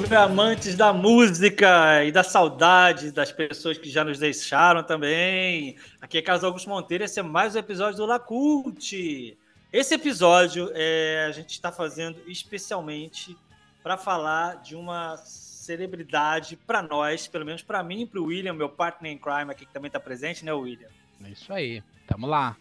Salve, amantes da música e da saudade das pessoas que já nos deixaram também. Aqui é Carlos Augusto Monteiro, esse é mais um episódio do Lacult. Esse episódio é, a gente está fazendo especialmente para falar de uma celebridade para nós, pelo menos para mim e para o William, meu partner em crime aqui que também está presente, né, William? É isso aí, tamo lá.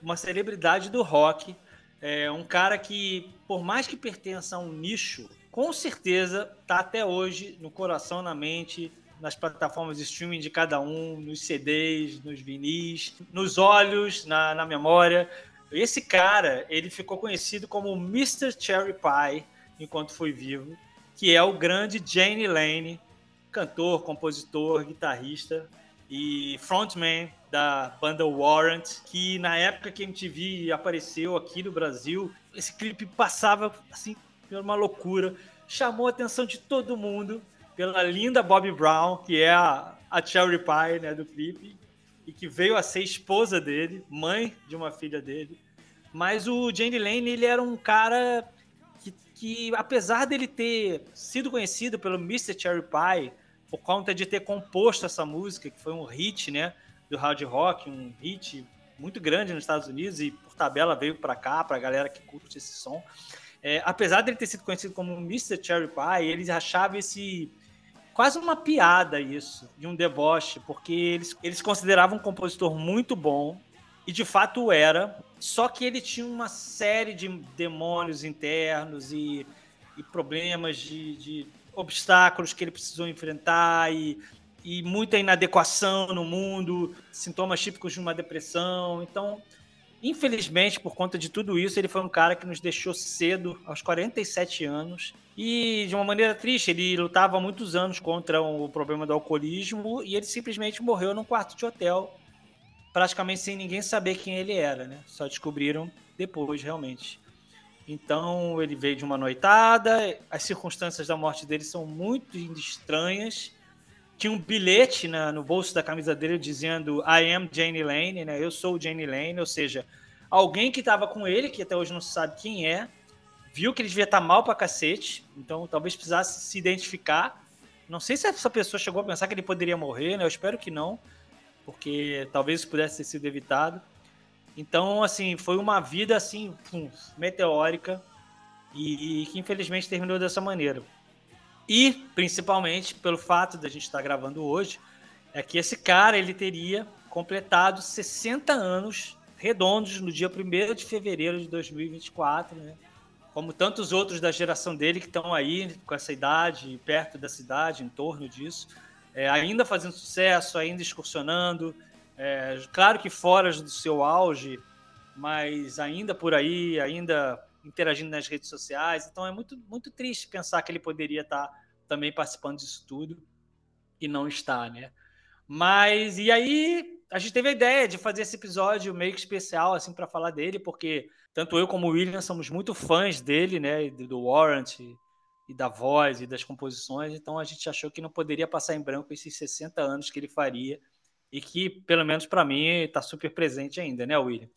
Uma celebridade do rock, é um cara que, por mais que pertença a um nicho com certeza está até hoje no coração, na mente, nas plataformas de streaming de cada um, nos CDs, nos vinis, nos olhos, na, na memória. Esse cara, ele ficou conhecido como Mr. Cherry Pie enquanto foi vivo, que é o grande Jane Lane, cantor, compositor, guitarrista e frontman da banda Warrant, que na época que a MTV apareceu aqui no Brasil, esse clipe passava assim uma loucura. Chamou a atenção de todo mundo pela linda Bobby Brown, que é a, a Cherry Pie né, do clipe, e que veio a ser esposa dele, mãe de uma filha dele. Mas o Jane Lane, ele era um cara que, que, apesar dele ter sido conhecido pelo Mr. Cherry Pie, por conta de ter composto essa música, que foi um hit, né, do hard rock, um hit muito grande nos Estados Unidos e por tabela veio para cá, para a galera que curte esse som. É, apesar dele ter sido conhecido como Mr. Cherry Pie, eles achavam esse quase uma piada isso, de um deboche, porque eles, eles consideravam um compositor muito bom, e de fato era, só que ele tinha uma série de demônios internos e, e problemas de, de obstáculos que ele precisou enfrentar e, e muita inadequação no mundo, sintomas típicos de uma depressão. Então, Infelizmente, por conta de tudo isso, ele foi um cara que nos deixou cedo, aos 47 anos. E de uma maneira triste, ele lutava há muitos anos contra o problema do alcoolismo e ele simplesmente morreu num quarto de hotel, praticamente sem ninguém saber quem ele era, né? Só descobriram depois, realmente. Então, ele veio de uma noitada, as circunstâncias da morte dele são muito estranhas tinha um bilhete na, no bolso da camisa dele dizendo I am Jane Lane, né? Eu sou Jane Lane, ou seja, alguém que estava com ele, que até hoje não se sabe quem é, viu que ele devia estar tá mal pra cacete, então talvez precisasse se identificar. Não sei se essa pessoa chegou a pensar que ele poderia morrer, né? Eu espero que não, porque talvez isso pudesse ter sido evitado. Então, assim, foi uma vida assim, pum, meteórica e, e que infelizmente terminou dessa maneira. E, principalmente, pelo fato de a gente estar gravando hoje, é que esse cara ele teria completado 60 anos redondos no dia 1 de fevereiro de 2024, né? Como tantos outros da geração dele que estão aí com essa idade, perto da cidade, em torno disso, é, ainda fazendo sucesso, ainda excursionando, é, claro que fora do seu auge, mas ainda por aí, ainda interagindo nas redes sociais. Então é muito, muito triste pensar que ele poderia estar também participando disso tudo e não está, né? Mas e aí a gente teve a ideia de fazer esse episódio meio que especial assim para falar dele, porque tanto eu como o William somos muito fãs dele, né, do Warrant e da voz e das composições, então a gente achou que não poderia passar em branco esses 60 anos que ele faria e que, pelo menos para mim, está super presente ainda, né, William?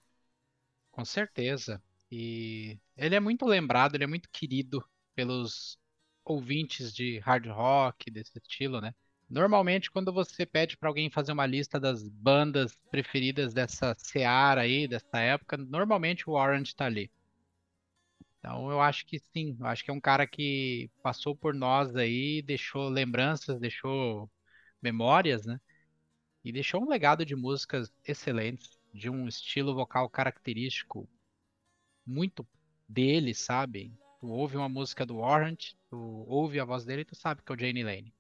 Com certeza. E ele é muito lembrado, ele é muito querido pelos ouvintes de hard rock, desse estilo, né? Normalmente, quando você pede para alguém fazer uma lista das bandas preferidas dessa seara aí, dessa época, normalmente o Warrant está ali. Então, eu acho que sim, eu acho que é um cara que passou por nós aí, deixou lembranças, deixou memórias, né? E deixou um legado de músicas excelentes, de um estilo vocal característico muito dele, sabe? Tu ouve uma música do Warrant, tu ouve a voz dele e tu sabe que é o Jane Lane.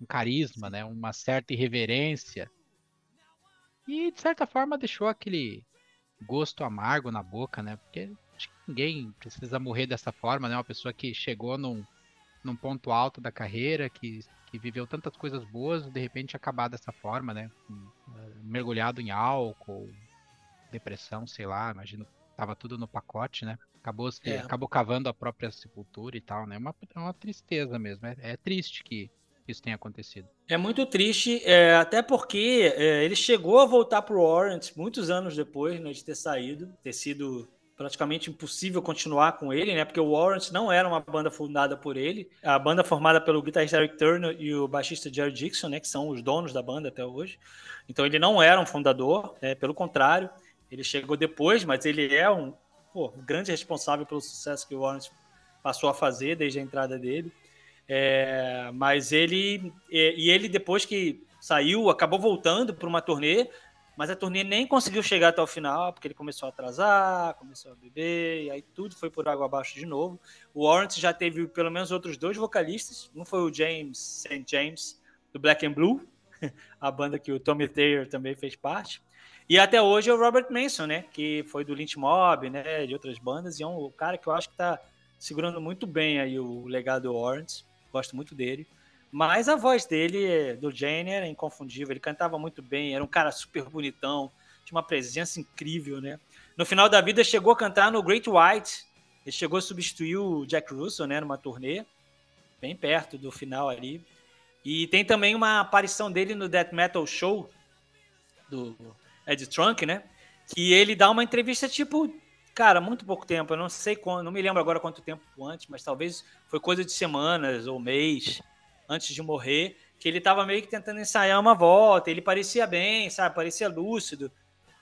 Um carisma, né? Uma certa irreverência. E de certa forma deixou aquele gosto amargo na boca, né? Porque acho que ninguém precisa morrer dessa forma, né? Uma pessoa que chegou num, num ponto alto da carreira, que, que viveu tantas coisas boas, de repente acabar dessa forma, né? Mergulhado em álcool, depressão, sei lá, imagino tava tudo no pacote, né? Acabou, é. acabou cavando a própria sepultura e tal, né? É uma, é uma tristeza mesmo. É, é, triste que isso tenha acontecido. É muito triste, é, até porque é, ele chegou a voltar pro Warrant muitos anos depois né, de ter saído, ter sido praticamente impossível continuar com ele, né? Porque o Warrant não era uma banda fundada por ele. A banda formada pelo guitarrista Eric Turner e o baixista Jerry Dixon, né? Que são os donos da banda até hoje. Então ele não era um fundador, né? pelo contrário, ele chegou depois, mas ele é um, pô, grande responsável pelo sucesso que o Warrant passou a fazer desde a entrada dele. É, mas ele e, e ele depois que saiu acabou voltando para uma turnê mas a turnê nem conseguiu chegar até o final, porque ele começou a atrasar, começou a beber, e aí tudo foi por água abaixo de novo. O Warrant já teve pelo menos outros dois vocalistas. Um foi o James St. James, do Black and Blue, a banda que o Tommy Thayer também fez parte. E até hoje é o Robert Manson, né? Que foi do Lynch Mob, né? De outras bandas. E é um cara que eu acho que tá segurando muito bem aí o legado do Warrant. Gosto muito dele. Mas a voz dele, do Jane, era inconfundível. Ele cantava muito bem, era um cara super bonitão, tinha uma presença incrível, né? No final da vida, chegou a cantar no Great White. Ele chegou a substituir o Jack Russell, né? Numa turnê, bem perto do final ali. E tem também uma aparição dele no Death Metal Show, do Ed Trunk, né? Que ele dá uma entrevista, tipo, cara, muito pouco tempo. Eu não sei quando, não me lembro agora quanto tempo antes, mas talvez foi coisa de semanas ou mês antes de morrer, que ele estava meio que tentando ensaiar uma volta, ele parecia bem, sabe, parecia lúcido.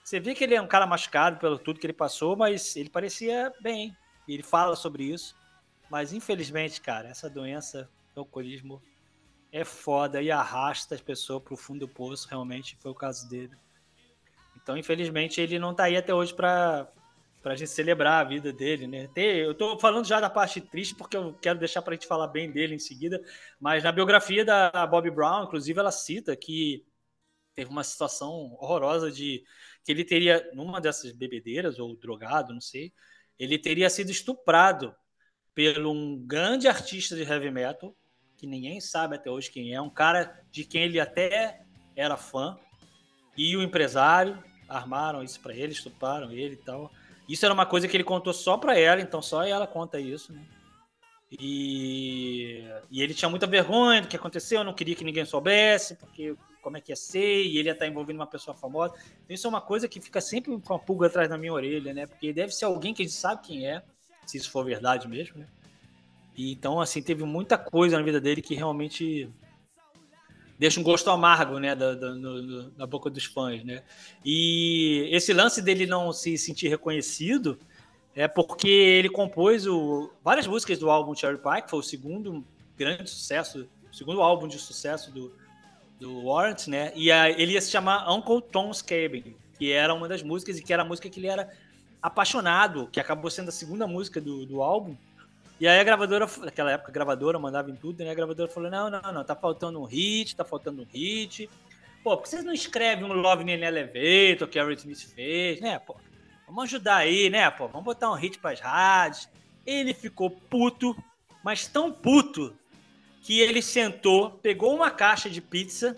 Você vê que ele é um cara machucado pelo tudo que ele passou, mas ele parecia bem. E ele fala sobre isso. Mas infelizmente, cara, essa doença, o alcoolismo, é foda e arrasta as pessoas para o fundo do poço. Realmente foi o caso dele. Então, infelizmente, ele não está aí até hoje para a gente celebrar a vida dele, né? eu estou falando já da parte triste porque eu quero deixar para a gente falar bem dele em seguida, mas na biografia da Bob Brown, inclusive, ela cita que teve uma situação horrorosa de que ele teria, numa dessas bebedeiras ou drogado, não sei, ele teria sido estuprado pelo um grande artista de heavy metal que ninguém sabe até hoje quem é, um cara de quem ele até era fã e o empresário armaram isso para ele, estupraram ele e tal. Isso era uma coisa que ele contou só para ela, então só ela conta isso, né? E, e ele tinha muita vergonha do que aconteceu, não queria que ninguém soubesse, porque como é que ia ser, e ele ia estar envolvendo uma pessoa famosa. Então, isso é uma coisa que fica sempre com a pulga atrás da minha orelha, né? Porque deve ser alguém que a gente sabe quem é, se isso for verdade mesmo, né? E, então, assim, teve muita coisa na vida dele que realmente deixa um gosto amargo, né, da, da, no, na boca dos fãs, né? E esse lance dele não se sentir reconhecido é porque ele compôs o, várias músicas do álbum Cherry Pie, que foi o segundo grande sucesso, o segundo álbum de sucesso do, do Warrant, né? E a, ele ia se chamar Uncle Tom's Cabin, que era uma das músicas e que era a música que ele era apaixonado, que acabou sendo a segunda música do, do álbum. E aí a gravadora, naquela época a gravadora mandava em tudo, né? A gravadora falou: não, não, não, tá faltando um hit, tá faltando um hit. Pô, por que vocês não escrevem um Love in Elevator que a Smith fez, né, pô? Vamos ajudar aí, né, pô? Vamos botar um hit pras rádios. Ele ficou puto, mas tão puto, que ele sentou, pegou uma caixa de pizza,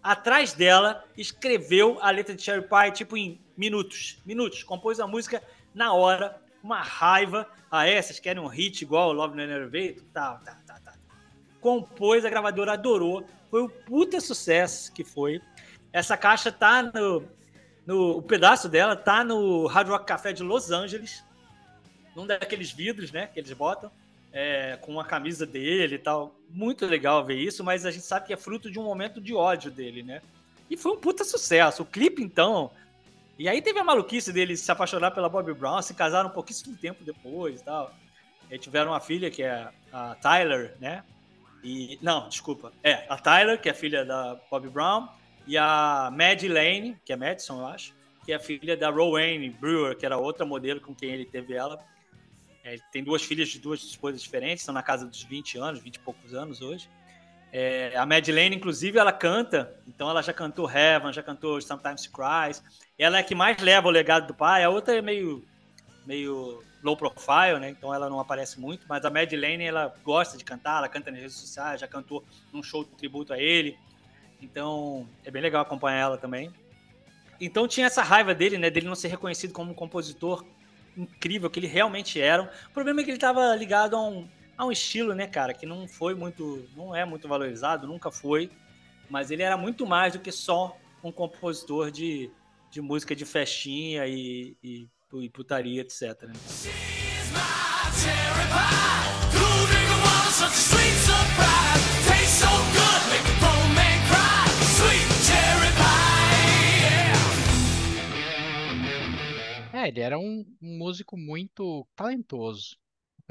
atrás dela, escreveu a letra de Cherry Pie, tipo, em minutos. Minutos. Compôs a música na hora, uma raiva. Ah, é? Vocês querem um hit igual Love No Enervator? Tá, tá, tá, tá. Compôs, a gravadora adorou. Foi um puta sucesso que foi. Essa caixa tá no, no. O pedaço dela tá no Hard Rock Café de Los Angeles. Num daqueles vidros, né? Que eles botam. É, com a camisa dele e tal. Muito legal ver isso, mas a gente sabe que é fruto de um momento de ódio dele, né? E foi um puta sucesso. O clipe, então, e aí teve a maluquice dele se apaixonar pela Bobby Brown, se casaram um pouquíssimo tempo depois e tal. E tiveram uma filha que é a Tyler, né? E, não, desculpa. É, a Tyler, que é filha da Bobby Brown, e a Maddie Lane, que é Madison, eu acho, que é filha da Rowan Brewer, que era outra modelo com quem ele teve ela. É, tem duas filhas de duas esposas diferentes, estão na casa dos 20 anos, 20 e poucos anos hoje. É, a Madeleine, inclusive, ela canta, então ela já cantou Heaven, já cantou Sometimes Cries. Ela é que mais leva o legado do pai, a outra é meio, meio low profile, né? Então ela não aparece muito, mas a Madeleine, ela gosta de cantar, ela canta nas redes sociais, já cantou num show de tributo a ele. Então é bem legal acompanhar ela também. Então tinha essa raiva dele, né? Dele não ser reconhecido como um compositor incrível que ele realmente era. O problema é que ele estava ligado a um, a um estilo, né, cara, que não foi muito, não é muito valorizado, nunca foi, mas ele era muito mais do que só um compositor de, de música de festinha e, e e putaria, etc. Né? É, ele era um, um músico muito talentoso,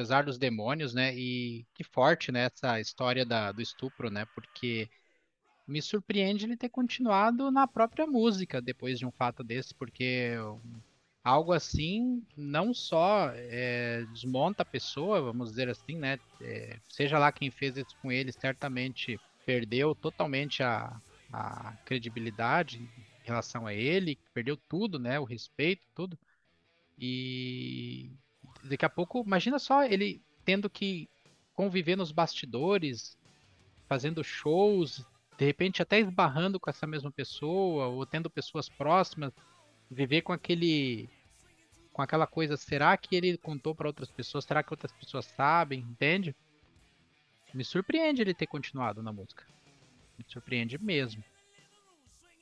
apesar dos demônios, né? E que forte, né, essa história da, do estupro, né? Porque me surpreende ele ter continuado na própria música depois de um fato desse, porque algo assim não só é, desmonta a pessoa, vamos dizer assim, né? É, seja lá quem fez isso com ele, certamente perdeu totalmente a, a credibilidade em relação a ele, perdeu tudo, né? O respeito, tudo. E daqui a pouco, imagina só ele tendo que conviver nos bastidores, fazendo shows, de repente até esbarrando com essa mesma pessoa, ou tendo pessoas próximas, viver com aquele com aquela coisa, será que ele contou para outras pessoas? Será que outras pessoas sabem? Entende? Me surpreende ele ter continuado na música. Me surpreende mesmo.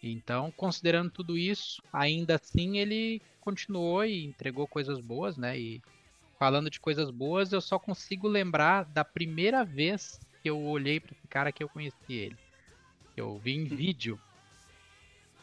Então, considerando tudo isso, ainda assim ele continuou e entregou coisas boas, né? E falando de coisas boas, eu só consigo lembrar da primeira vez que eu olhei para esse cara que eu conheci ele. Eu vi em vídeo.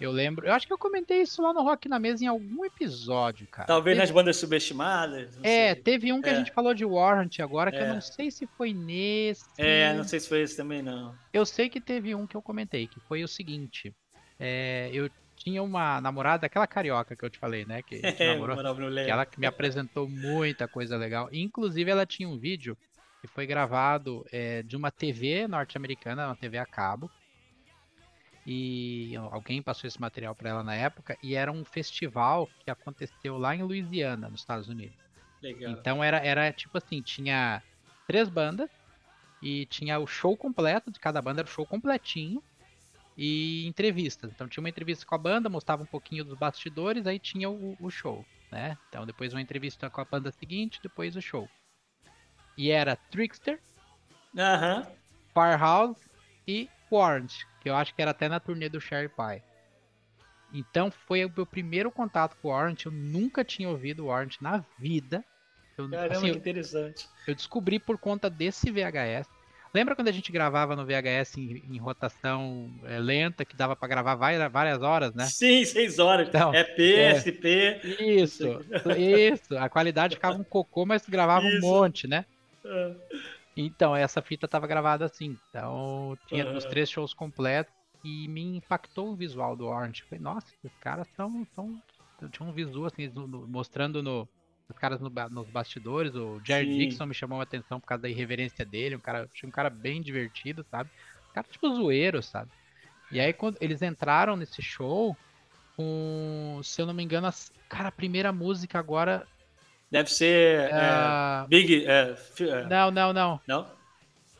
Eu lembro, eu acho que eu comentei isso lá no Rock na Mesa em algum episódio, cara. Talvez teve... nas bandas subestimadas. É, sei. teve um que é. a gente falou de Warrant agora, que é. eu não sei se foi nesse. É, não sei se foi esse também, não. Eu sei que teve um que eu comentei, que foi o seguinte. É, eu tinha uma namorada, aquela carioca que eu te falei, né? Que, é, namorou, que ela me apresentou muita coisa legal. Inclusive, ela tinha um vídeo que foi gravado é, de uma TV norte-americana, uma TV a cabo. E alguém passou esse material para ela na época. E era um festival que aconteceu lá em Louisiana, nos Estados Unidos. Legal. Então era, era tipo assim: tinha três bandas. E tinha o show completo de cada banda, era o show completinho e entrevistas. Então tinha uma entrevista com a banda, mostrava um pouquinho dos bastidores, aí tinha o, o show, né? Então depois uma entrevista com a banda seguinte, depois o show. E era Trickster, uh -huh. Firehouse e Warrant, que eu acho que era até na turnê do Sherry Pie. Então foi o meu primeiro contato com o Warrant, eu nunca tinha ouvido o Warrant na vida. Eu, Caramba, assim, que interessante. Eu, eu descobri por conta desse VHS. Lembra quando a gente gravava no VHS em, em rotação é, lenta, que dava para gravar várias, várias horas, né? Sim, seis horas. Então, é P, é. Isso, isso. A qualidade ficava um cocô, mas gravava isso. um monte, né? É. Então, essa fita estava gravada assim. Então, tinha uhum. os três shows completos e me impactou o visual do Orange. Falei, nossa, esses caras são. são... Tinha um visual assim, mostrando no, os caras no, nos bastidores, o Jared Sim. Dixon me chamou a atenção por causa da irreverência dele, um cara, achei um cara bem divertido, sabe? Um cara tipo zoeiro, sabe? E aí quando eles entraram nesse show, com, se eu não me engano, as, cara, a primeira música agora deve ser uh, Big. É, não, não, não. Não?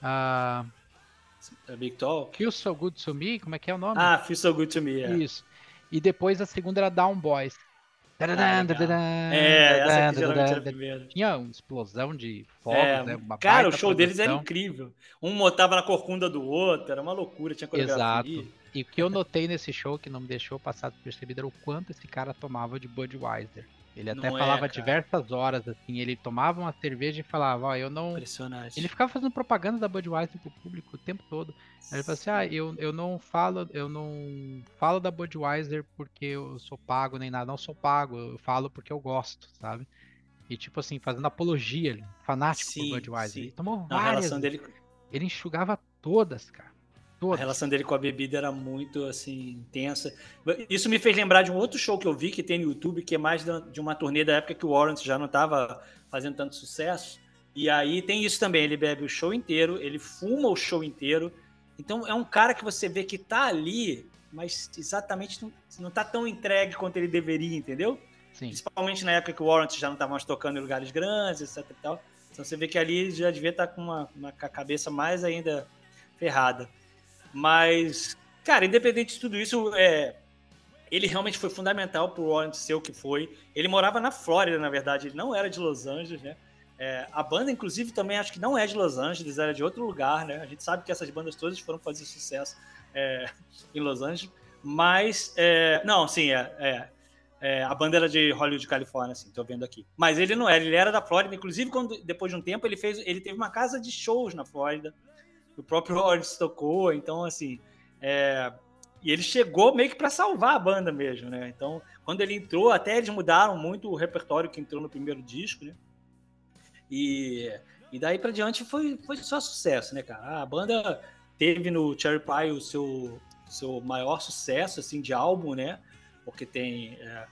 Uh, Big Talk. Feel So Good to Me, como é que é o nome? Ah, Feel So Good to Me. É. Isso. E depois a segunda era Down Boys. Ah, é, essa aqui geralmente era a primeira. Tinha uma explosão de fogos, é, né? Cara, o show produção. deles era incrível. Um motava na corcunda do outro, era uma loucura, tinha coreografia. Exato. E o que eu notei nesse show que não me deixou passar despercebido era o quanto esse cara tomava de Budweiser. Ele até não falava é, diversas horas, assim, ele tomava uma cerveja e falava, ó, eu não. Impressionante. Ele ficava fazendo propaganda da Budweiser pro público o tempo todo. Aí ele falou assim, ah, eu, eu não falo, eu não falo da Budweiser porque eu sou pago nem nada, não sou pago, eu falo porque eu gosto, sabe? E tipo assim, fazendo apologia, fanático sim, por Budweiser. Sim. Ele tomou várias. A relação dele... Ele enxugava todas, cara. Todas. A relação dele com a bebida era muito assim intensa. Isso me fez lembrar de um outro show que eu vi que tem no YouTube, que é mais de uma turnê da época que o Warren já não estava fazendo tanto sucesso. E aí tem isso também, ele bebe o show inteiro, ele fuma o show inteiro. Então é um cara que você vê que tá ali, mas exatamente não, não tá tão entregue quanto ele deveria, entendeu? Sim. Principalmente na época que o Warren já não estava mais tocando em lugares grandes, etc e tal. Então você vê que ali já devia estar tá com uma, uma cabeça mais ainda ferrada. Mas, cara, independente de tudo isso, é, ele realmente foi fundamental para o Warren ser o que foi. Ele morava na Flórida, na verdade, ele não era de Los Angeles, né? É, a banda, inclusive, também acho que não é de Los Angeles, era de outro lugar, né? A gente sabe que essas bandas todas foram fazer sucesso é, em Los Angeles, mas é, não, sim, é, é, É, a banda era de Hollywood, Califórnia, assim, tô vendo aqui. Mas ele não era, ele era da Flórida. Inclusive, quando, depois de um tempo, ele fez. Ele teve uma casa de shows na Flórida. O próprio Lawrence tocou, então, assim. É, e ele chegou meio que para salvar a banda mesmo, né? Então, quando ele entrou, até eles mudaram muito o repertório que entrou no primeiro disco, né? E, e daí para diante foi, foi só sucesso, né, cara? A banda teve no Cherry Pie o seu, seu maior sucesso, assim, de álbum, né? Porque tem, é,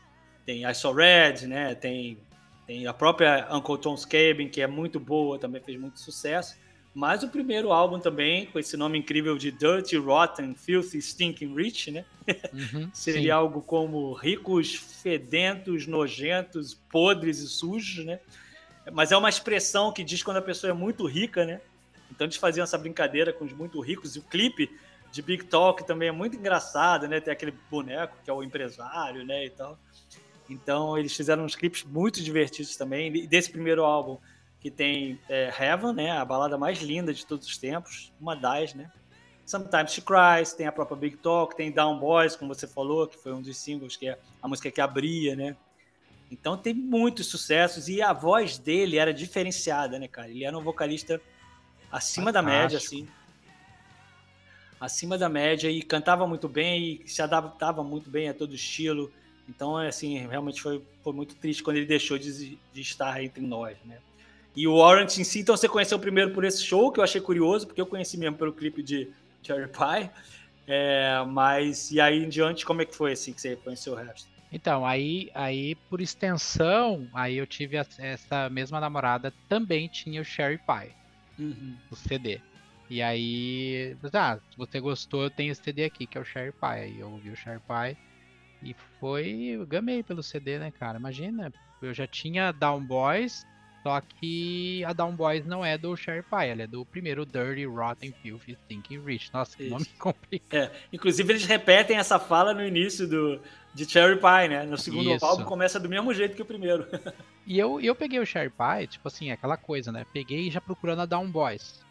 tem I Saw Red, né? Tem, tem a própria Uncle Tom's Cabin, que é muito boa, também fez muito sucesso. Mas o primeiro álbum também, com esse nome incrível de Dirty, Rotten, Filthy, Stinking Rich, né? Uhum, Seria sim. algo como ricos, fedentos, nojentos, podres e sujos, né? Mas é uma expressão que diz quando a pessoa é muito rica, né? Então eles faziam essa brincadeira com os muito ricos. E o clipe de Big Talk também é muito engraçado, né? Tem aquele boneco que é o empresário, né? E tal. Então eles fizeram uns clipes muito divertidos também. E desse primeiro álbum que tem é, Heaven, né, a balada mais linda de todos os tempos, uma das, né? Sometimes She Cries, tem a própria Big Talk, tem Down Boys, como você falou, que foi um dos singles, que é a música que abria, né? Então tem muitos sucessos e a voz dele era diferenciada, né, cara? Ele era um vocalista acima Fantástico. da média, assim. Acima da média e cantava muito bem e se adaptava muito bem a todo estilo. Então, assim, realmente foi, foi muito triste quando ele deixou de, de estar entre nós, né? E o Warrant em si, então você conheceu primeiro por esse show, que eu achei curioso, porque eu conheci mesmo pelo clipe de Cherry Pie. É, mas, e aí em diante, como é que foi assim que você conheceu o resto? Então, aí, aí por extensão, aí eu tive essa mesma namorada, também tinha o Cherry Pie, uhum. o CD. E aí, ah, se você gostou, eu tenho esse CD aqui, que é o Cherry Pie. Aí eu ouvi o Cherry Pie e foi, eu gamei pelo CD, né, cara? Imagina, eu já tinha Down Boys, só que a Down Boys não é do Sherry Pie, ela é do primeiro Dirty, Rotten, Filthy, Stinking Rich. Nossa, que nome complicado. É, inclusive eles repetem essa fala no início do, de Cherry Pie, né? No segundo Isso. álbum começa do mesmo jeito que o primeiro. e eu, eu peguei o Cherry Pie, tipo assim, aquela coisa, né? Peguei já procurando a Down Boys.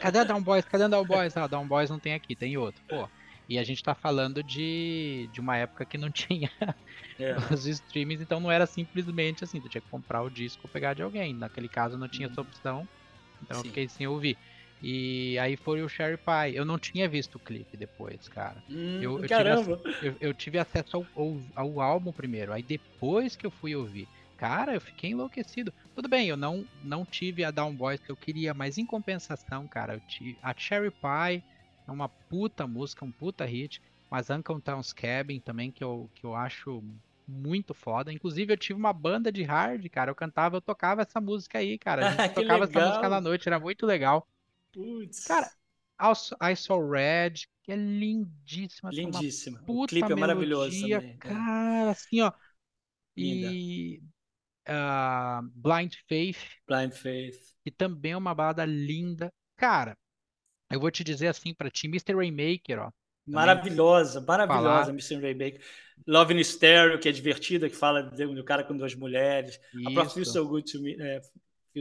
Cadê a Down Boys? Cadê a Down Boys? Ah, Down Boys não tem aqui, tem outro. Pô, e a gente tá falando de, de uma época que não tinha é. os streams, então não era simplesmente assim, tu tinha que comprar o disco ou pegar de alguém. Naquele caso não tinha essa uhum. opção, então Sim. eu fiquei sem ouvir. E aí foi o Sherry Pie. Eu não tinha visto o clipe depois, cara. Hum, eu, eu, caramba! Tive, eu, eu, tive acesso ao, ao, ao, álbum primeiro, aí depois que eu fui ouvir. Cara, eu fiquei enlouquecido. Tudo bem, eu não, não tive a Down Boys que eu queria, mas em compensação, cara, eu tive a Cherry Pie é uma puta música, um puta hit. Mas Uncle Town's Cabin também, que eu, que eu acho muito foda. Inclusive, eu tive uma banda de hard, cara. Eu cantava, eu tocava essa música aí, cara. A gente tocava legal. essa música na noite, era muito legal. Putz. Cara, I Saw Red, que é lindíssima. Lindíssima. O clipe é maravilhoso também. É. Cara, assim, ó. Linda. E uh, Blind Faith. Blind Faith. Que também é uma balada linda. Cara, eu vou te dizer assim para ti, Mr. Rainmaker, ó. Maravilhosa, maravilhosa, falar. Mr. Rainmaker. Love in Stereo, que é divertida, que fala do cara com duas mulheres. Isso. A própria Feel So Good to Me. É,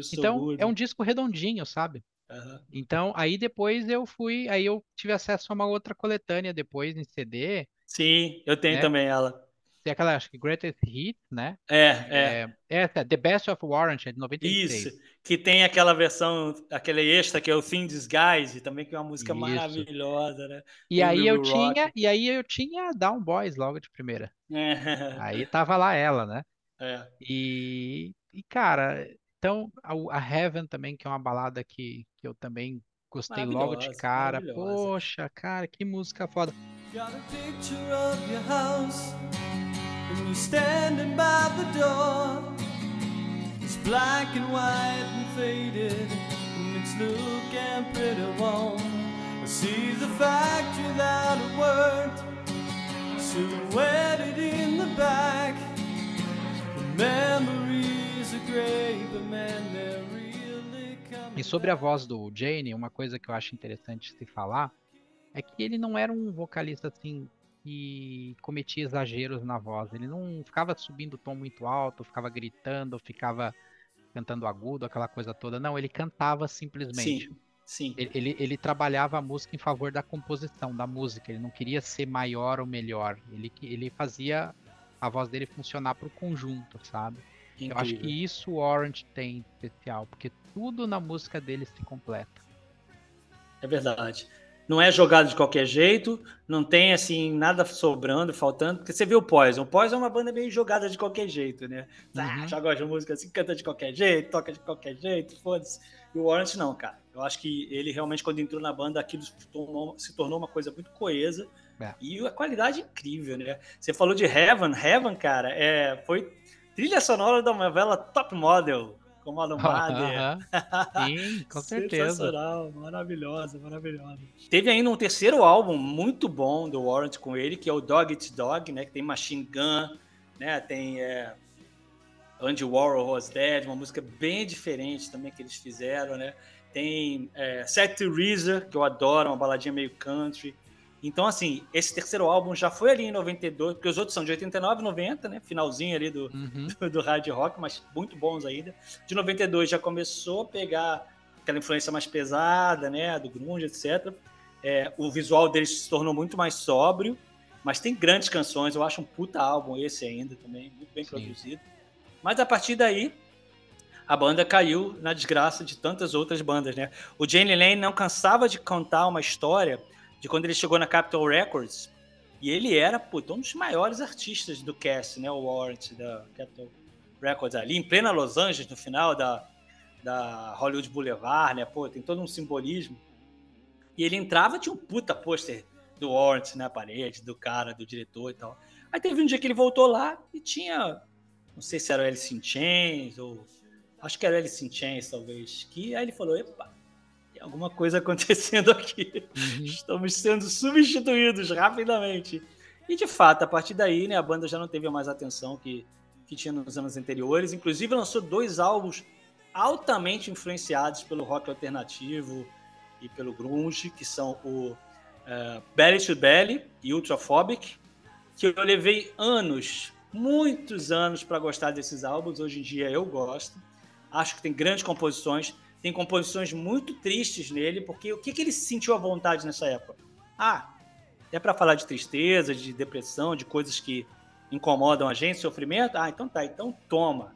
so então, good. é um disco redondinho, sabe? Uhum. Então, aí depois eu fui, aí eu tive acesso a uma outra coletânea depois em CD. Sim, eu tenho né? também ela. Tem aquela, acho que Greatest Hit, né? É, é. é. é The Best of Warranty, de 96. Isso, que tem aquela versão, aquele extra que é o Thin Disguise, também que é uma música Isso. maravilhosa, né? E aí eu tinha, e aí eu tinha Down Boys logo de primeira. É. Aí tava lá ela, né? É. E, e cara, então a, a Heaven também, que é uma balada que, que eu também gostei logo de cara. Poxa, cara, que música foda. Got a picture of your house. Standing by the door. It's black and white and faded, and it's looking pretty warm. I see the factory without a word, silhouetted in the back. The memories are but man, they're really coming. E sobre a voz do Jane, uma coisa que eu acho interessante se falar é que ele não era um vocalista assim que cometia exageros na voz. Ele não ficava subindo o tom muito alto, ficava gritando, ficava cantando agudo, aquela coisa toda. Não, ele cantava simplesmente. Sim, sim. Ele, ele, ele, trabalhava a música em favor da composição, da música. Ele não queria ser maior ou melhor. Ele, ele fazia a voz dele funcionar pro conjunto, sabe? Incrível. Eu acho que isso o Orange tem especial, porque tudo na música dele se completa. É verdade. Não é jogado de qualquer jeito, não tem assim nada sobrando, faltando, porque você viu o Poison. O Poison é uma banda meio jogada de qualquer jeito, né? Ah, uhum. Joga de música assim, canta de qualquer jeito, toca de qualquer jeito, foda-se. E o Orange não, cara. Eu acho que ele realmente, quando entrou na banda, aquilo se tornou, se tornou uma coisa muito coesa. É. E a qualidade incrível, né? Você falou de Heaven. Heaven, cara, é, foi trilha sonora da novela Top Model com Adam Bader. Sim, com certeza. Sensacional, maravilhosa, maravilhosa. Teve ainda um terceiro álbum muito bom do Warrant com ele, que é o Dog It Dog, né? Que tem Machine Gun, né? Tem é, Andy Warhol Was Dead, uma música bem diferente também que eles fizeram, né? Tem é, Set Teresa, que eu adoro, uma baladinha meio country. Então, assim, esse terceiro álbum já foi ali em 92, porque os outros são de 89 90, né? Finalzinho ali do, uhum. do, do hard rock, mas muito bons ainda. De 92 já começou a pegar aquela influência mais pesada, né? Do grunge, etc. É, o visual deles se tornou muito mais sóbrio, mas tem grandes canções. Eu acho um puta álbum esse ainda também, muito bem Sim. produzido. Mas a partir daí, a banda caiu na desgraça de tantas outras bandas, né? O Jane Lane não cansava de contar uma história de quando ele chegou na Capitol Records. E ele era, puto, um dos maiores artistas do cast, né? O Warrant da Capitol Records ali, em plena Los Angeles, no final da, da Hollywood Boulevard, né? Pô, tem todo um simbolismo. E ele entrava, tinha um puta pôster do Warrant na parede, do cara, do diretor e tal. Aí teve um dia que ele voltou lá e tinha, não sei se era o Alice in Chains ou acho que era o Alice in Chains, talvez, que aí ele falou, epa, alguma coisa acontecendo aqui. Uhum. Estamos sendo substituídos rapidamente. E de fato, a partir daí, né, a banda já não teve mais atenção que, que tinha nos anos anteriores. Inclusive, lançou dois álbuns altamente influenciados pelo rock alternativo e pelo grunge, que são o uh, Belly to Belly e Ultraphobic, que eu levei anos, muitos anos para gostar desses álbuns. Hoje em dia eu gosto. Acho que tem grandes composições tem composições muito tristes nele, porque o que, que ele sentiu à vontade nessa época? Ah, é para falar de tristeza, de depressão, de coisas que incomodam a gente, sofrimento? Ah, então tá, então toma.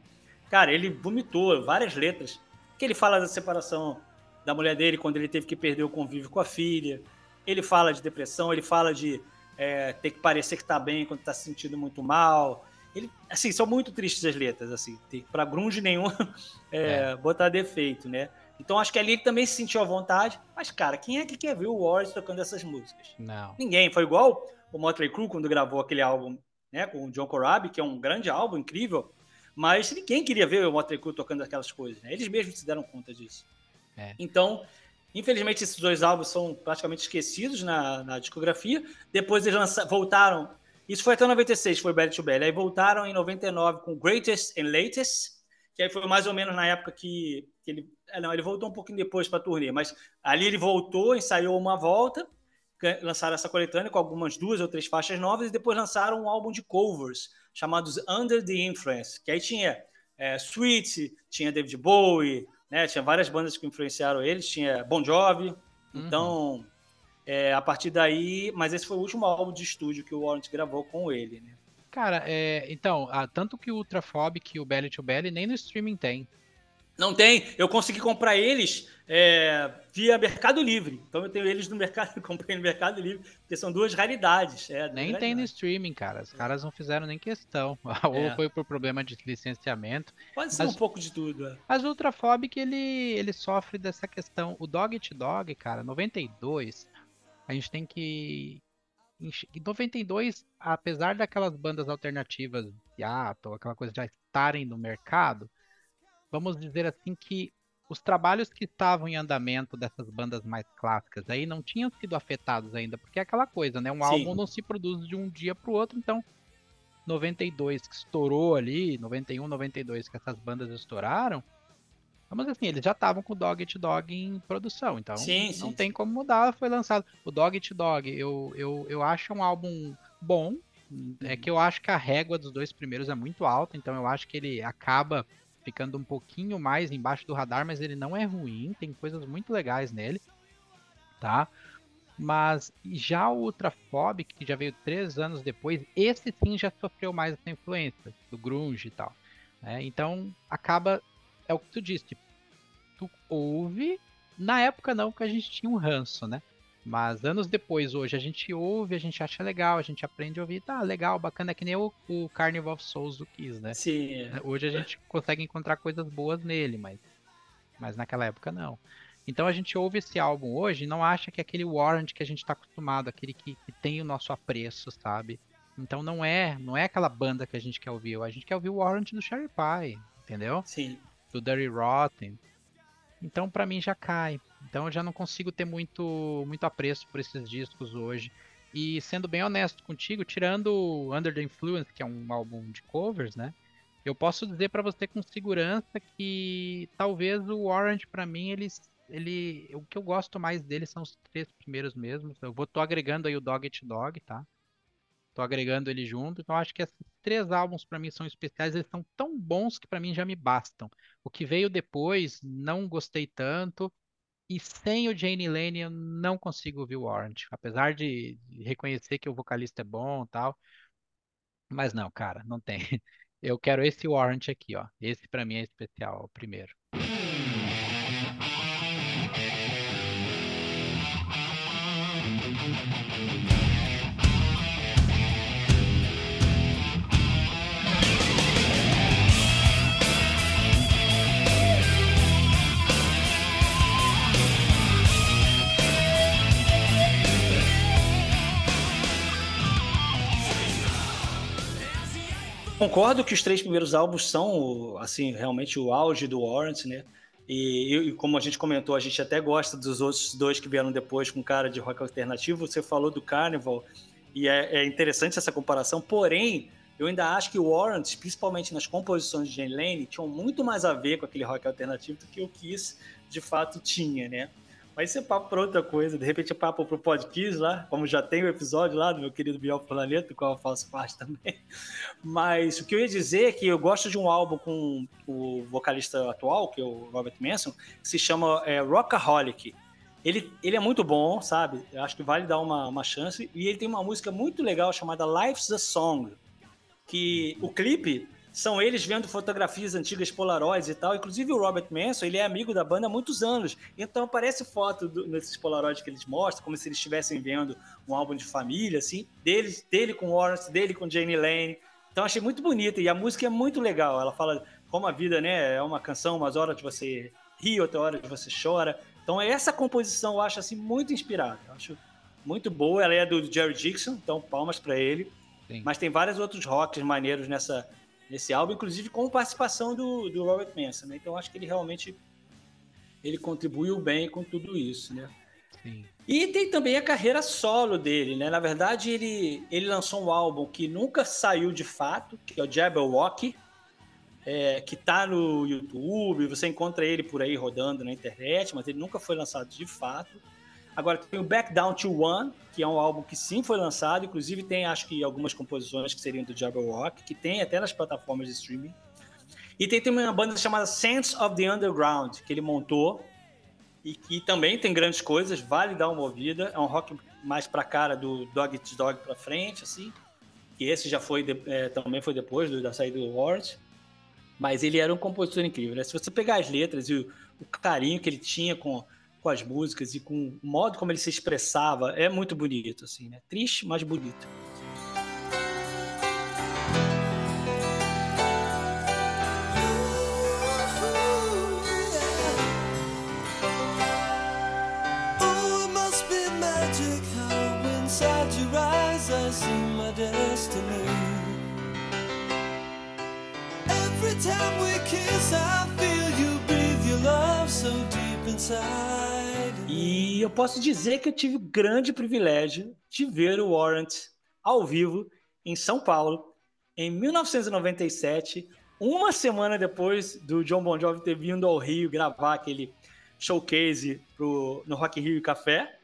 Cara, ele vomitou várias letras, que ele fala da separação da mulher dele quando ele teve que perder o convívio com a filha, ele fala de depressão, ele fala de é, ter que parecer que tá bem quando tá se sentindo muito mal, ele, assim, são muito tristes as letras, assim. Para grunge nenhum é, é. botar defeito, né? Então acho que ali ele também se sentiu à vontade. Mas, cara, quem é que quer ver o Warriors tocando essas músicas? Não. Ninguém. Foi igual o Motley Crue quando gravou aquele álbum né, com o John Corabi, que é um grande álbum, incrível. Mas ninguém queria ver o Motley Crue tocando aquelas coisas, né? Eles mesmos se deram conta disso. É. Então, infelizmente, esses dois álbuns são praticamente esquecidos na, na discografia. Depois eles lançaram, voltaram. Isso foi até 96, foi Belly to Belly. Aí voltaram em 99 com Greatest and Latest, que aí foi mais ou menos na época que, que ele é, não, ele voltou um pouquinho depois para a turnê, mas ali ele voltou, ensaiou uma volta, lançaram essa coletânea com algumas duas ou três faixas novas e depois lançaram um álbum de covers chamados Under the Influence, que aí tinha é, Sweet, tinha David Bowie, né, tinha várias bandas que influenciaram eles, tinha Bon Jovi, uhum. então é, a partir daí, mas esse foi o último álbum de estúdio que o Warrant gravou com ele, né? Cara, é, então, tanto que o Ultraphobic e o Belly to Belly nem no streaming tem. Não tem. Eu consegui comprar eles é, via Mercado Livre. Então eu tenho eles no mercado, comprei no Mercado Livre, porque são duas raridades. É, nem tem no streaming, cara. Os caras não fizeram nem questão. Ou é. foi por problema de licenciamento. Pode ser um pouco de tudo. É. Mas o Ultraphobic, ele, ele sofre dessa questão. O Dog It Dog, cara, 92, a gente tem que. Em 92, apesar daquelas bandas alternativas, Seattle, aquela coisa já estarem no mercado, vamos dizer assim que os trabalhos que estavam em andamento dessas bandas mais clássicas aí não tinham sido afetados ainda, porque é aquela coisa, né? Um Sim. álbum não se produz de um dia para o outro, então 92 que estourou ali, 91, 92 que essas bandas estouraram, vamos assim, eles já estavam com o Dog It Dog em produção, então sim, não sim, tem sim. como mudar, foi lançado. O Dog It Dog, eu, eu, eu acho um álbum bom, é que eu acho que a régua dos dois primeiros é muito alta, então eu acho que ele acaba ficando um pouquinho mais embaixo do radar, mas ele não é ruim, tem coisas muito legais nele, tá? Mas já o Ultraphobic, que já veio três anos depois, esse sim já sofreu mais essa influência do grunge e tal. Né? Então acaba, é o que tu disse, tipo, tu ouve, na época não, porque a gente tinha um ranço, né? Mas anos depois, hoje, a gente ouve, a gente acha legal, a gente aprende a ouvir, tá legal, bacana, é que nem o, o Carnival of Souls do Kiss, né? Sim. É. Hoje a gente consegue encontrar coisas boas nele, mas, mas naquela época não. Então a gente ouve esse álbum hoje e não acha que é aquele Warrant que a gente tá acostumado, aquele que, que tem o nosso apreço, sabe? Então não é, não é aquela banda que a gente quer ouvir, a gente quer ouvir o Warrant do Sherry Pie, entendeu? Sim. Do Dirty Rotten. Então para mim já cai. Então eu já não consigo ter muito, muito apreço por esses discos hoje. E sendo bem honesto contigo, tirando Under the Influence, que é um álbum de covers, né? Eu posso dizer para você com segurança que talvez o Orange para mim ele, ele o que eu gosto mais dele são os três primeiros mesmos. Eu vou tô agregando aí o Dog Dog, tá? Tô agregando ele junto. Então acho que esses três álbuns para mim são especiais, eles são tão bons que para mim já me bastam. O que veio depois não gostei tanto. E sem o Jane Lane eu não consigo ouvir o Warrant. Apesar de reconhecer que o vocalista é bom e tal. Mas não, cara, não tem. Eu quero esse Warrant aqui, ó. Esse para mim é especial, o primeiro. Concordo que os três primeiros álbuns são, assim, realmente o auge do Warrant, né? E, e, como a gente comentou, a gente até gosta dos outros dois que vieram depois com cara de rock alternativo. Você falou do Carnival, e é, é interessante essa comparação, porém, eu ainda acho que o Warrant, principalmente nas composições de Jane Lane, tinham muito mais a ver com aquele rock alternativo do que o Kiss de fato tinha, né? Mas isso é papo para outra coisa. De repente é papo para o podcast lá, como já tem o episódio lá do meu querido Biel Planeta, do qual eu faço parte também. Mas o que eu ia dizer é que eu gosto de um álbum com o vocalista atual, que é o Robert Manson, que se chama é, Rockaholic. Ele, ele é muito bom, sabe? Eu acho que vale dar uma, uma chance. E ele tem uma música muito legal chamada Life's a Song, que o clipe são eles vendo fotografias antigas Polaroids e tal. Inclusive o Robert Manson, ele é amigo da banda há muitos anos. Então aparece foto do, nesses Polaroids que eles mostram, como se eles estivessem vendo um álbum de família, assim, deles, dele com Lawrence, dele com Jane Lane. Então achei muito bonita e a música é muito legal. Ela fala como a vida, né, é uma canção, umas horas de você ri, outra hora de você chora. Então essa composição eu acho assim muito inspirada. Eu acho muito boa. Ela é do Jerry Dixon, então palmas para ele. Sim. Mas tem vários outros rocks maneiros nessa nesse álbum, inclusive com participação do, do Robert Manson, né? Então acho que ele realmente ele contribuiu bem com tudo isso, né? Sim. E tem também a carreira solo dele, né? Na verdade, ele, ele lançou um álbum que nunca saiu de fato, que é o Jabberwocky, é, que tá no YouTube, você encontra ele por aí rodando na internet, mas ele nunca foi lançado de fato. Agora tem o Back Down to One, que é um álbum que sim foi lançado, inclusive tem acho que algumas composições que seriam do Jabberwock, que tem até nas plataformas de streaming. E tem também uma banda chamada Sense of the Underground, que ele montou e que também tem grandes coisas, vale dar uma ouvida. É um rock mais pra cara do Dog Eat Dog pra frente, assim. Que esse já foi, é, também foi depois do, da saída do Ward. Mas ele era um compositor incrível, né? Se você pegar as letras e o, o carinho que ele tinha com com as músicas e com o modo como ele se expressava, é muito bonito, assim, né? Triste, mas bonito. Every time we kiss, I feel you breathe your love so deep inside. E eu posso dizer que eu tive o grande privilégio de ver o Warrant ao vivo em São Paulo em 1997, uma semana depois do John Bon Jovi ter vindo ao Rio gravar aquele showcase pro, no Rock Rio Café.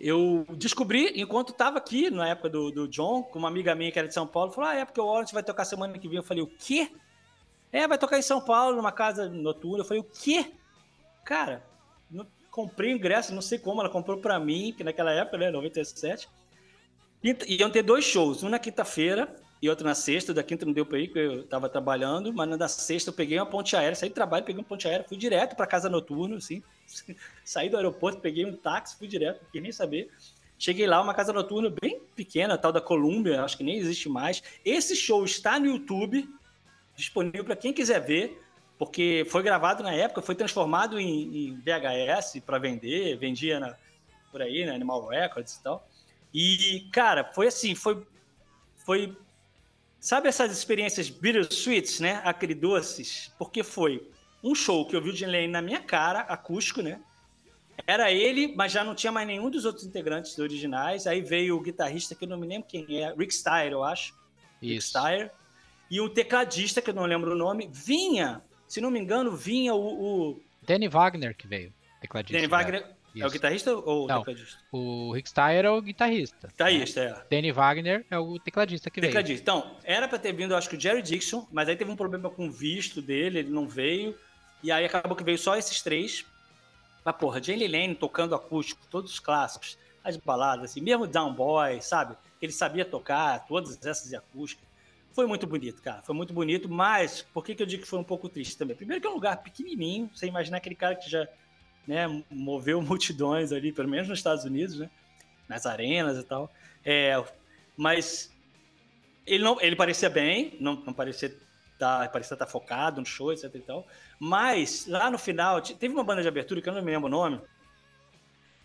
Eu descobri, enquanto estava aqui, na época do, do, John, com uma amiga minha que era de São Paulo, falou: Ah, é porque o Warrant vai tocar semana que vem. Eu falei: O quê? É, vai tocar em São Paulo, numa casa noturna. Eu falei: O quê? Cara, comprei o ingresso, não sei como, ela comprou para mim, que naquela época, né, 97. Iam ter dois shows, um na quinta-feira e outro na sexta. Da quinta não deu para ir, porque eu estava trabalhando, mas na sexta eu peguei uma ponte aérea, saí do trabalho, peguei uma ponte aérea, fui direto para casa noturno, assim. saí do aeroporto, peguei um táxi, fui direto, não queria nem saber. Cheguei lá, uma casa noturna bem pequena, tal da Columbia, acho que nem existe mais. Esse show está no YouTube, disponível para quem quiser ver, porque foi gravado na época, foi transformado em, em VHS para vender, vendia na, por aí, na Animal Records e tal. E, cara, foi assim, foi. foi sabe essas experiências bittersweets, né? Acridoces? Porque foi um show que eu vi o Jim Lane na minha cara, acústico, né? Era ele, mas já não tinha mais nenhum dos outros integrantes originais. Aí veio o guitarrista, que eu não me lembro quem é, Rick Steyer, eu acho. Isso. Rick Steyer. E o tecladista, que eu não lembro o nome, vinha, se não me engano, vinha o. o... Danny Wagner que veio, tecladista. Danny Wagner. É o guitarrista ou não, o tecladista? O Rick Steyer é o guitarrista. Guitarrista, é. Danny Wagner é o tecladista que tecladista. veio. Então, era pra ter vindo, acho que o Jerry Dixon, mas aí teve um problema com o visto dele, ele não veio. E aí acabou que veio só esses três. Mas, porra, Jane Lane tocando acústico, todos os clássicos, as baladas, assim, mesmo Down Boy, sabe? Ele sabia tocar todas essas de acústica. Foi muito bonito, cara. Foi muito bonito, mas por que, que eu digo que foi um pouco triste também? Primeiro que é um lugar pequenininho, você imaginar aquele cara que já né, moveu multidões ali, pelo menos nos Estados Unidos, né? Nas arenas e tal. É, mas ele não, ele parecia bem, não, não parecia tá, parecia estar tá focado no show, etc e tal. Mas lá no final, teve uma banda de abertura que eu não me lembro o nome,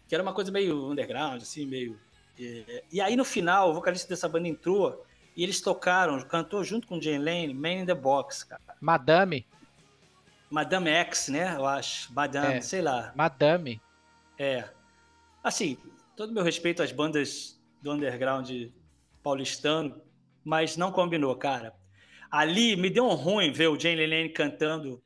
que era uma coisa meio underground, assim, meio. E, e aí no final, o vocalista dessa banda entrou e eles tocaram, cantou junto com Jane Lane, Man in the Box, cara. Madame. Madame X, né? Eu acho. Madame, é. sei lá. Madame. É. Assim, todo meu respeito às bandas do underground paulistano, mas não combinou, cara. Ali me deu um ruim ver o Jane Lane cantando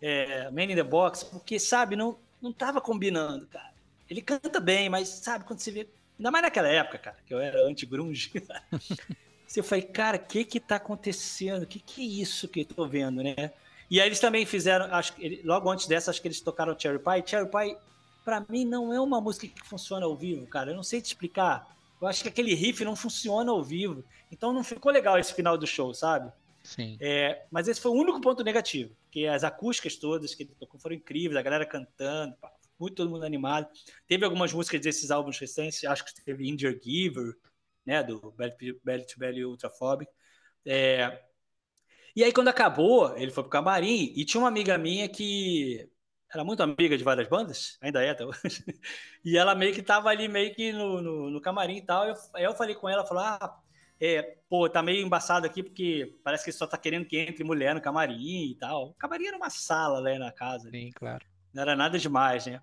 é, Man in the Box, porque, sabe, não, não tava combinando, cara. Ele canta bem, mas, sabe, quando você vê. Ainda mais naquela época, cara, que eu era anti-grunge. você falei, cara, o que que tá acontecendo? O que que é isso que eu tô vendo, né? E aí eles também fizeram, acho que logo antes dessa, acho que eles tocaram Cherry Pie. Cherry Pie, pra mim, não é uma música que funciona ao vivo, cara. Eu não sei te explicar. Eu acho que aquele riff não funciona ao vivo. Então não ficou legal esse final do show, sabe? Sim. É, mas esse foi o único ponto negativo. Que as acústicas todas que ele tocou foram incríveis, a galera cantando, muito todo mundo animado. Teve algumas músicas desses álbuns recentes, acho que teve Indian Giver, né, do Belly to Belly Ultraphobic. É, e aí, quando acabou, ele foi pro camarim e tinha uma amiga minha que era muito amiga de várias bandas, ainda é até hoje. E ela meio que tava ali, meio que no, no, no camarim e tal. Eu, aí eu falei com ela, falou: ah, é, pô, tá meio embaçado aqui porque parece que só tá querendo que entre mulher no camarim e tal. O camarim era uma sala lá na casa. Sim, claro. Não era nada demais, né?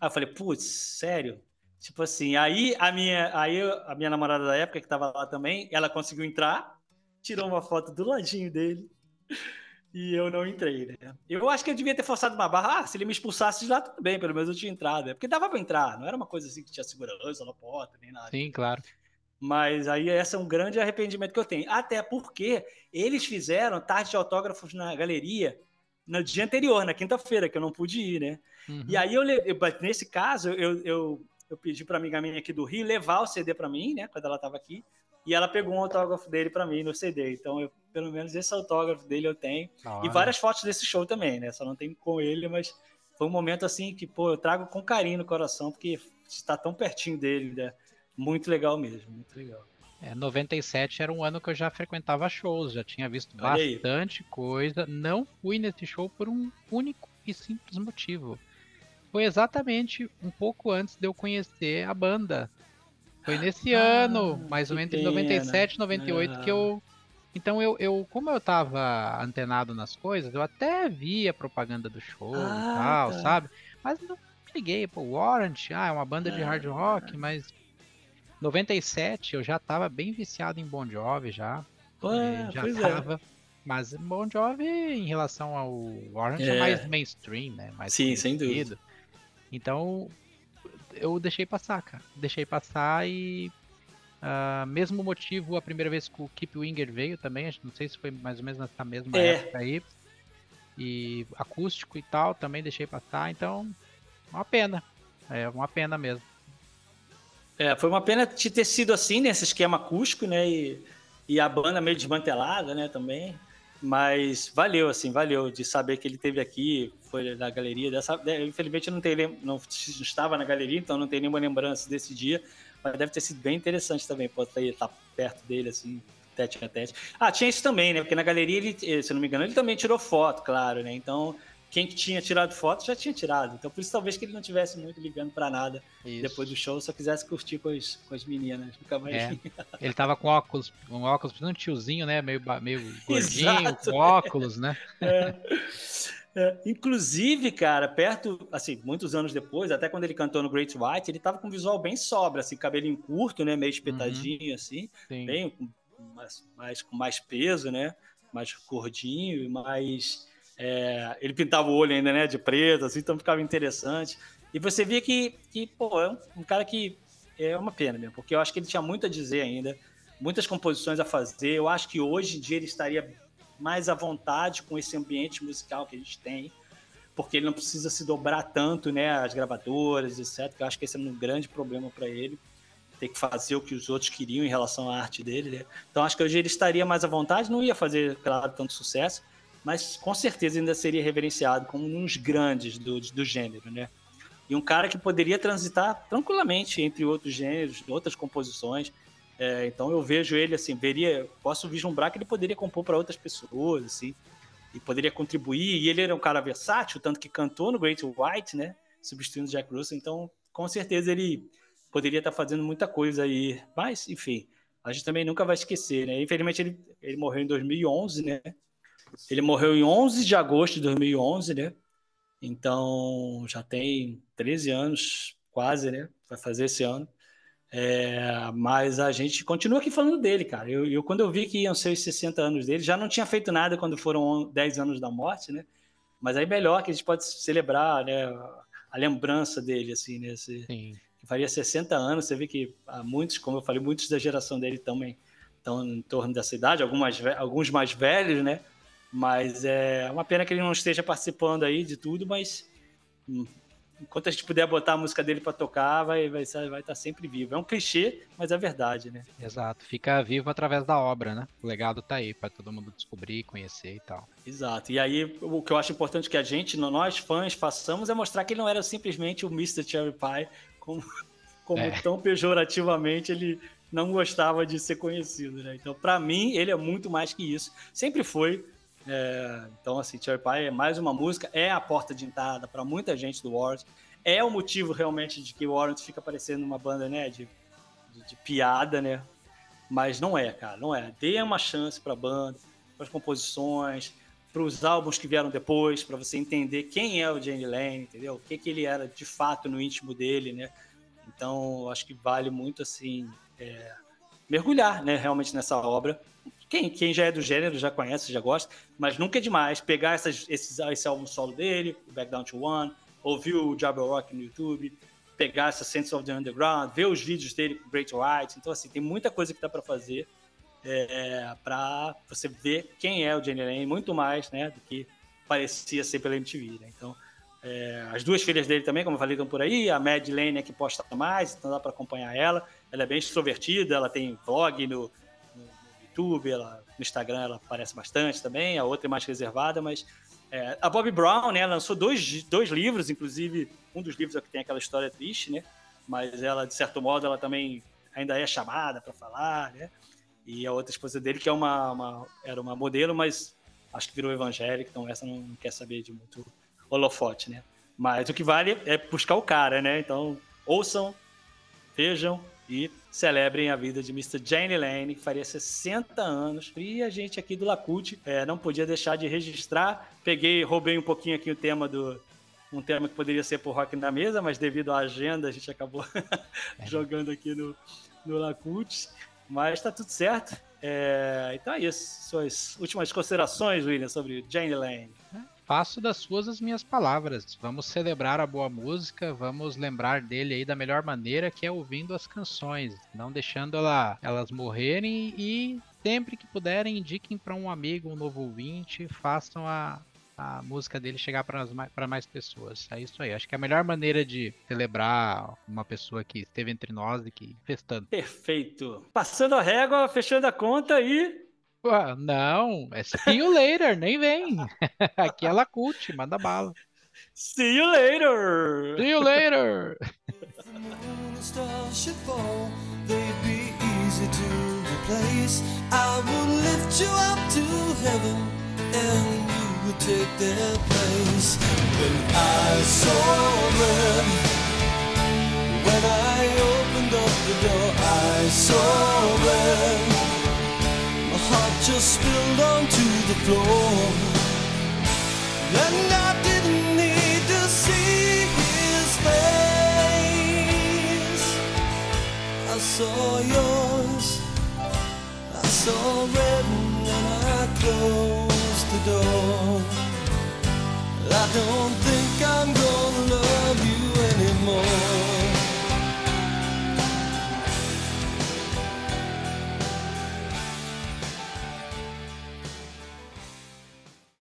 Aí eu falei, putz, sério? Tipo assim, aí a minha, aí a minha namorada da época, que tava lá também, ela conseguiu entrar, tirou uma foto do ladinho dele e eu não entrei, né? Eu acho que eu devia ter forçado uma barra. Ah, se ele me expulsasse de lá, tudo bem, pelo menos eu tinha entrado. É porque dava pra entrar, não era uma coisa assim que tinha segurança na porta, nem nada. Sim, claro. Mas aí esse é um grande arrependimento que eu tenho. Até porque eles fizeram tarde de autógrafos na galeria no dia anterior, na quinta-feira, que eu não pude ir, né? Uhum. E aí eu, eu, nesse caso, eu, eu, eu pedi para amiga minha aqui do Rio levar o CD para mim, né? Quando ela estava aqui. E ela pegou um autógrafo dele para mim no CD. Então, eu, pelo menos esse autógrafo dele eu tenho. E várias fotos desse show também, né? Só não tenho com ele, mas foi um momento assim que, pô, eu trago com carinho no coração, porque está tão pertinho dele, né? Muito legal mesmo, muito legal. É, 97 era um ano que eu já frequentava shows, já tinha visto bastante coisa. Não fui nesse show por um único e simples motivo. Foi exatamente um pouco antes de eu conhecer a banda. Foi nesse ah, ano, mais ou menos entre 97 e 98, ah. que eu. Então eu, eu, como eu tava antenado nas coisas, eu até via propaganda do show ah, e tal, tá. sabe? Mas não liguei, pô, Warrant, ah, é uma banda de hard rock, mas 97 eu já tava bem viciado em Bon Jovi já. Ah, já é. tava. É. Mas Bon Jovi, em relação ao Orange, é, é mais mainstream, né? Mais Sim, sem dúvida. Então, eu deixei passar, cara. Deixei passar e. Uh, mesmo motivo, a primeira vez que o Keep Winger veio também, não sei se foi mais ou menos nessa mesma é. época aí. E acústico e tal, também deixei passar, então. Uma pena. É uma pena mesmo. É, foi uma pena de ter sido assim, nesse esquema acústico, né? E, e a banda meio desmantelada, né, também. Mas valeu, assim, valeu de saber que ele teve aqui, foi na galeria dessa. Né, infelizmente não, não estava na galeria, então não tenho nenhuma lembrança desse dia, mas deve ter sido bem interessante também, pode estar perto dele, assim, tete a tete. Ah, tinha isso também, né? Porque na galeria, ele, se não me engano, ele também tirou foto, claro, né? Então, quem tinha tirado foto já tinha tirado. Então, por isso, talvez que ele não tivesse muito ligando para nada isso. depois do show, só quisesse curtir com as, com as meninas. Nunca mais. É. ele tava com óculos, um óculos, um tiozinho, né? Meio, meio gordinho, com óculos, né? É. É, inclusive, cara, perto, assim, muitos anos depois, até quando ele cantou no Great White, ele tava com um visual bem sobra, assim, cabelinho curto, né, meio espetadinho, uhum. assim, Sim. bem, com mais, mais, com mais peso, né, mais gordinho, mais é, ele pintava o olho ainda, né, de preto, assim, então ficava interessante. E você via que, que pô, é um cara que é uma pena mesmo, porque eu acho que ele tinha muito a dizer ainda, muitas composições a fazer. Eu acho que hoje em dia ele estaria mais à vontade com esse ambiente musical que a gente tem, porque ele não precisa se dobrar tanto, né, às gravadoras, etc. Eu acho que esse é um grande problema para ele ter que fazer o que os outros queriam em relação à arte dele. Né? Então acho que hoje ele estaria mais à vontade, não ia fazer, claro, tanto sucesso, mas com certeza ainda seria reverenciado como um dos grandes do, do gênero, né? E um cara que poderia transitar tranquilamente entre outros gêneros, outras composições. É, então eu vejo ele assim, veria, posso vislumbrar que ele poderia compor para outras pessoas, assim, e poderia contribuir. E ele era um cara versátil, tanto que cantou no Great White, né? Substituindo Jack Russell. Então, com certeza ele poderia estar fazendo muita coisa aí. Mas, enfim, a gente também nunca vai esquecer, né? Infelizmente ele, ele morreu em 2011, né? Ele morreu em 11 de agosto de 2011, né? Então já tem 13 anos, quase, né? Vai fazer esse ano. É, mas a gente continua aqui falando dele, cara. Eu, eu, quando eu vi que iam ser os 60 anos dele, já não tinha feito nada quando foram 10 anos da morte, né? Mas aí melhor que a gente pode celebrar, né? A lembrança dele, assim, né? Esse, que faria 60 anos. Você vê que há muitos, como eu falei, muitos da geração dele também estão em torno dessa idade, algumas, alguns mais velhos, né? Mas é uma pena que ele não esteja participando aí de tudo, mas hum, enquanto a gente puder botar a música dele para tocar, vai, vai, vai estar sempre vivo. É um clichê, mas é verdade, né? Exato. Fica vivo através da obra, né? O legado tá aí para todo mundo descobrir, conhecer e tal. Exato. E aí, o que eu acho importante que a gente, nós fãs, façamos é mostrar que ele não era simplesmente o Mr. Cherry Pie, como, como é. tão pejorativamente ele não gostava de ser conhecido, né? Então, para mim, ele é muito mais que isso. Sempre foi é, então, assim, Cherry Pie é mais uma música, é a porta de entrada para muita gente do Warrant. É o motivo realmente de que o Warrant fica parecendo uma banda, né, de, de, de piada, né? Mas não é, cara, não é. Dê uma chance para a banda, para as composições, para os álbuns que vieram depois, para você entender quem é o Jane Lane, entendeu? O que, que ele era de fato no íntimo dele, né? Então, acho que vale muito, assim, é, mergulhar, né, realmente nessa obra quem, quem já é do gênero já conhece, já gosta, mas nunca é demais pegar essas, esses, esse álbum solo dele, o Back Down to One, ouvir o Jabber Rock no YouTube, pegar essa Sense of the Underground, ver os vídeos dele com Great White. Então, assim, tem muita coisa que dá para fazer é, para você ver quem é o Jenny Lane, muito mais né, do que parecia ser pela MTV. Né? Então, é, as duas filhas dele também, como eu falei, estão por aí. A Mad Lane é que posta mais, então dá para acompanhar ela. Ela é bem extrovertida, ela tem vlog no, YouTube, ela, no Instagram ela aparece bastante também, a outra é mais reservada, mas é, a Bob Brown, né, lançou dois, dois livros, inclusive um dos livros é que tem aquela história triste, né, mas ela, de certo modo, ela também ainda é chamada para falar, né, e a outra esposa dele, que é uma, uma, era uma modelo, mas acho que virou evangélica, então essa não, não quer saber de muito holofote, né, mas o que vale é buscar o cara, né, então ouçam, vejam e celebrem a vida de Mr. Jane Lane, que faria 60 anos. E a gente aqui do Lacute é, não podia deixar de registrar. Peguei, roubei um pouquinho aqui o tema do. Um tema que poderia ser por Rock na Mesa, mas devido à agenda a gente acabou jogando aqui no, no Lacute. Mas tá tudo certo. É, então é isso. Suas últimas considerações, William, sobre Jane Lane. Faço das suas as minhas palavras. Vamos celebrar a boa música, vamos lembrar dele aí da melhor maneira, que é ouvindo as canções, não deixando ela, elas morrerem e sempre que puderem indiquem para um amigo, um novo ouvinte, façam a, a música dele chegar para mais pessoas. É isso aí. Acho que é a melhor maneira de celebrar uma pessoa que esteve entre nós e que fez tanto. Perfeito. Passando a régua, fechando a conta e. Ué, não, é see you later, nem vem. Aqui é Lacute, manda bala. See you later! See you later! I will lift you up to heaven and would take their place. When I saw red, when I opened up the door, I saw red. Just spilled onto the floor, and I didn't need to see his face. I saw yours, I saw red, and I closed the door. I don't think I'm gonna